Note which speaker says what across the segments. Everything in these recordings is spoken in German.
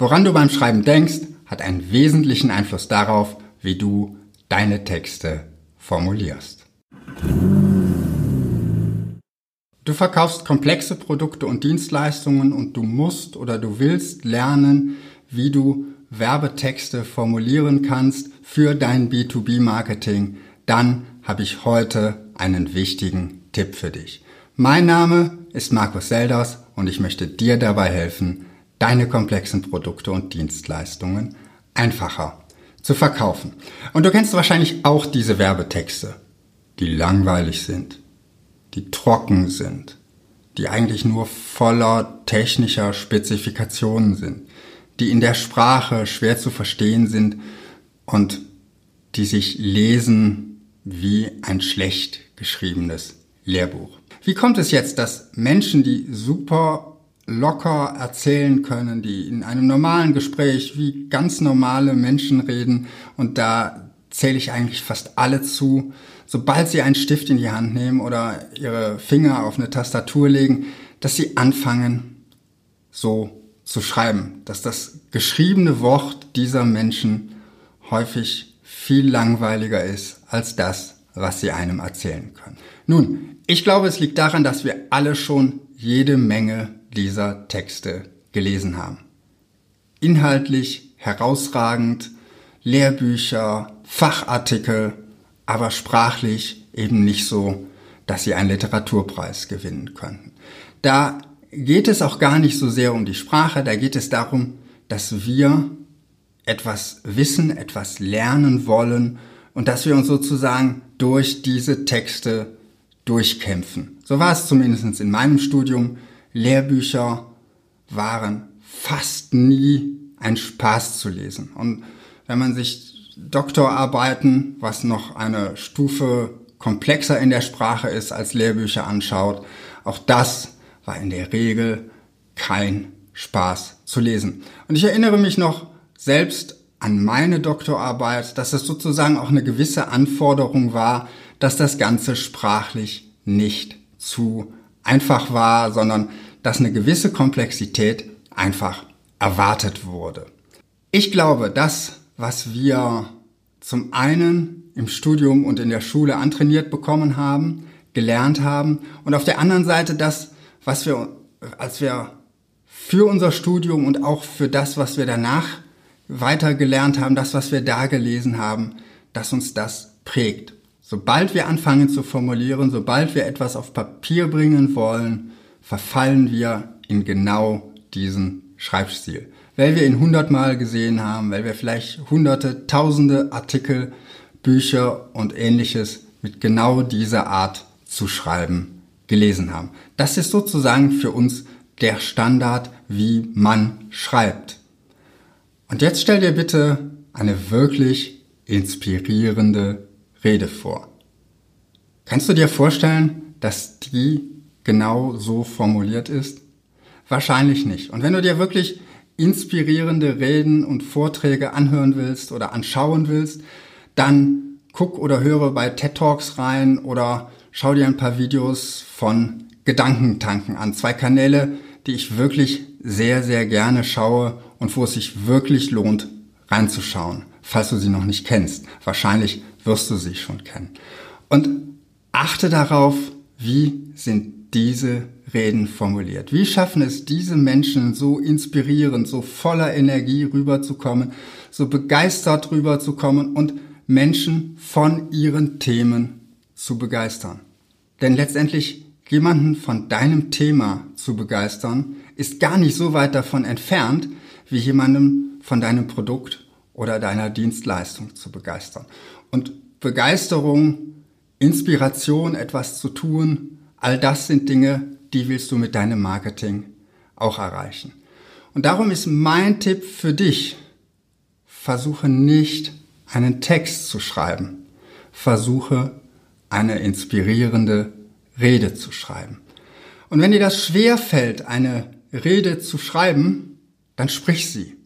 Speaker 1: Woran du beim Schreiben denkst, hat einen wesentlichen Einfluss darauf, wie du deine Texte formulierst. Du verkaufst komplexe Produkte und Dienstleistungen und du musst oder du willst lernen, wie du Werbetexte formulieren kannst für dein B2B-Marketing, dann habe ich heute einen wichtigen Tipp für dich. Mein Name ist Markus Selders und ich möchte dir dabei helfen, deine komplexen Produkte und Dienstleistungen einfacher zu verkaufen. Und du kennst wahrscheinlich auch diese Werbetexte, die langweilig sind, die trocken sind, die eigentlich nur voller technischer Spezifikationen sind, die in der Sprache schwer zu verstehen sind und die sich lesen wie ein schlecht geschriebenes Lehrbuch. Wie kommt es jetzt, dass Menschen, die super locker erzählen können, die in einem normalen Gespräch wie ganz normale Menschen reden. Und da zähle ich eigentlich fast alle zu, sobald sie einen Stift in die Hand nehmen oder ihre Finger auf eine Tastatur legen, dass sie anfangen so zu schreiben, dass das geschriebene Wort dieser Menschen häufig viel langweiliger ist als das, was sie einem erzählen können. Nun, ich glaube, es liegt daran, dass wir alle schon jede Menge dieser Texte gelesen haben. Inhaltlich herausragend, Lehrbücher, Fachartikel, aber sprachlich eben nicht so, dass sie einen Literaturpreis gewinnen könnten. Da geht es auch gar nicht so sehr um die Sprache, da geht es darum, dass wir etwas wissen, etwas lernen wollen und dass wir uns sozusagen durch diese Texte durchkämpfen. So war es zumindest in meinem Studium. Lehrbücher waren fast nie ein Spaß zu lesen. Und wenn man sich Doktorarbeiten, was noch eine Stufe komplexer in der Sprache ist als Lehrbücher anschaut, auch das war in der Regel kein Spaß zu lesen. Und ich erinnere mich noch selbst an meine Doktorarbeit, dass es sozusagen auch eine gewisse Anforderung war, dass das Ganze sprachlich nicht zu einfach war, sondern dass eine gewisse Komplexität einfach erwartet wurde. Ich glaube, das, was wir zum einen im Studium und in der Schule antrainiert bekommen haben, gelernt haben und auf der anderen Seite das, was wir, als wir für unser Studium und auch für das, was wir danach weiter gelernt haben, das, was wir da gelesen haben, dass uns das prägt. Sobald wir anfangen zu formulieren, sobald wir etwas auf Papier bringen wollen, verfallen wir in genau diesen Schreibstil. Weil wir ihn hundertmal gesehen haben, weil wir vielleicht hunderte, tausende Artikel, Bücher und ähnliches mit genau dieser Art zu schreiben gelesen haben. Das ist sozusagen für uns der Standard, wie man schreibt. Und jetzt stell dir bitte eine wirklich inspirierende Rede vor. Kannst du dir vorstellen, dass die genau so formuliert ist? Wahrscheinlich nicht. Und wenn du dir wirklich inspirierende Reden und Vorträge anhören willst oder anschauen willst, dann guck oder höre bei TED Talks rein oder schau dir ein paar Videos von Gedankentanken an. Zwei Kanäle, die ich wirklich sehr, sehr gerne schaue und wo es sich wirklich lohnt, reinzuschauen, falls du sie noch nicht kennst. Wahrscheinlich wirst du sie schon kennen. Und achte darauf, wie sind diese Reden formuliert? Wie schaffen es diese Menschen so inspirierend, so voller Energie rüberzukommen, so begeistert rüberzukommen und Menschen von ihren Themen zu begeistern? Denn letztendlich jemanden von deinem Thema zu begeistern, ist gar nicht so weit davon entfernt, wie jemandem von deinem Produkt oder deiner Dienstleistung zu begeistern. Und Begeisterung, Inspiration, etwas zu tun, all das sind Dinge, die willst du mit deinem Marketing auch erreichen. Und darum ist mein Tipp für dich, versuche nicht einen Text zu schreiben, versuche eine inspirierende Rede zu schreiben. Und wenn dir das schwer fällt, eine Rede zu schreiben, dann sprich sie.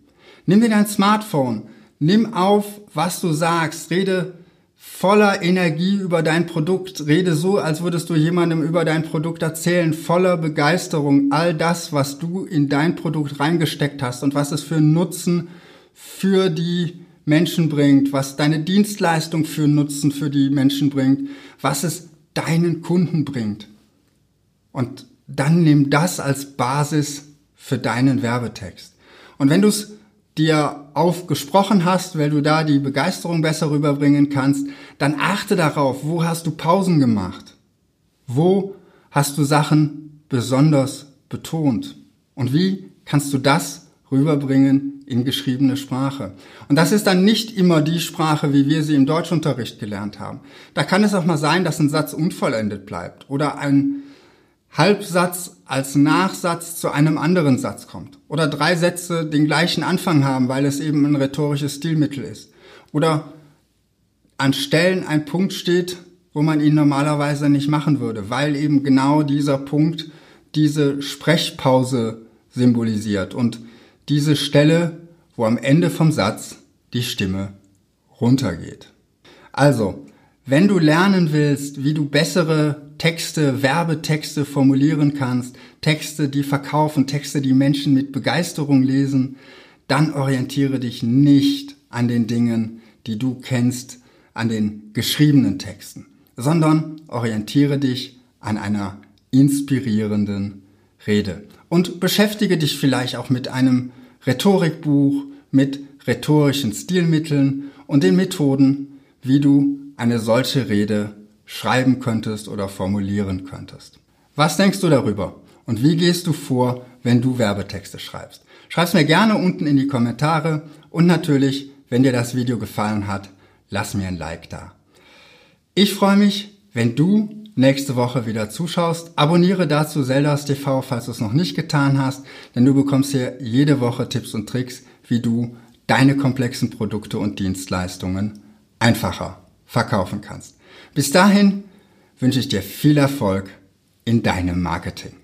Speaker 1: Nimm dir dein Smartphone, nimm auf, was du sagst, rede voller Energie über dein Produkt. Rede so, als würdest du jemandem über dein Produkt erzählen, voller Begeisterung. All das, was du in dein Produkt reingesteckt hast und was es für Nutzen für die Menschen bringt, was deine Dienstleistung für Nutzen für die Menschen bringt, was es deinen Kunden bringt. Und dann nimm das als Basis für deinen Werbetext. Und wenn du es dir aufgesprochen hast, weil du da die Begeisterung besser rüberbringen kannst, dann achte darauf, wo hast du Pausen gemacht? Wo hast du Sachen besonders betont? Und wie kannst du das rüberbringen in geschriebene Sprache? Und das ist dann nicht immer die Sprache, wie wir sie im Deutschunterricht gelernt haben. Da kann es auch mal sein, dass ein Satz unvollendet bleibt oder ein Halbsatz als Nachsatz zu einem anderen Satz kommt. Oder drei Sätze den gleichen Anfang haben, weil es eben ein rhetorisches Stilmittel ist. Oder an Stellen ein Punkt steht, wo man ihn normalerweise nicht machen würde, weil eben genau dieser Punkt diese Sprechpause symbolisiert und diese Stelle, wo am Ende vom Satz die Stimme runtergeht. Also, wenn du lernen willst, wie du bessere Texte, Werbetexte formulieren kannst, Texte, die verkaufen, Texte, die Menschen mit Begeisterung lesen, dann orientiere dich nicht an den Dingen, die du kennst, an den geschriebenen Texten, sondern orientiere dich an einer inspirierenden Rede. Und beschäftige dich vielleicht auch mit einem Rhetorikbuch, mit rhetorischen Stilmitteln und den Methoden, wie du eine solche Rede schreiben könntest oder formulieren könntest. Was denkst du darüber? Und wie gehst du vor, wenn du Werbetexte schreibst? Schreib's mir gerne unten in die Kommentare und natürlich, wenn dir das Video gefallen hat, lass mir ein Like da. Ich freue mich, wenn du nächste Woche wieder zuschaust. Abonniere dazu Zeldas TV, falls du es noch nicht getan hast, denn du bekommst hier jede Woche Tipps und Tricks, wie du deine komplexen Produkte und Dienstleistungen einfacher verkaufen kannst. Bis dahin wünsche ich dir viel Erfolg in deinem Marketing.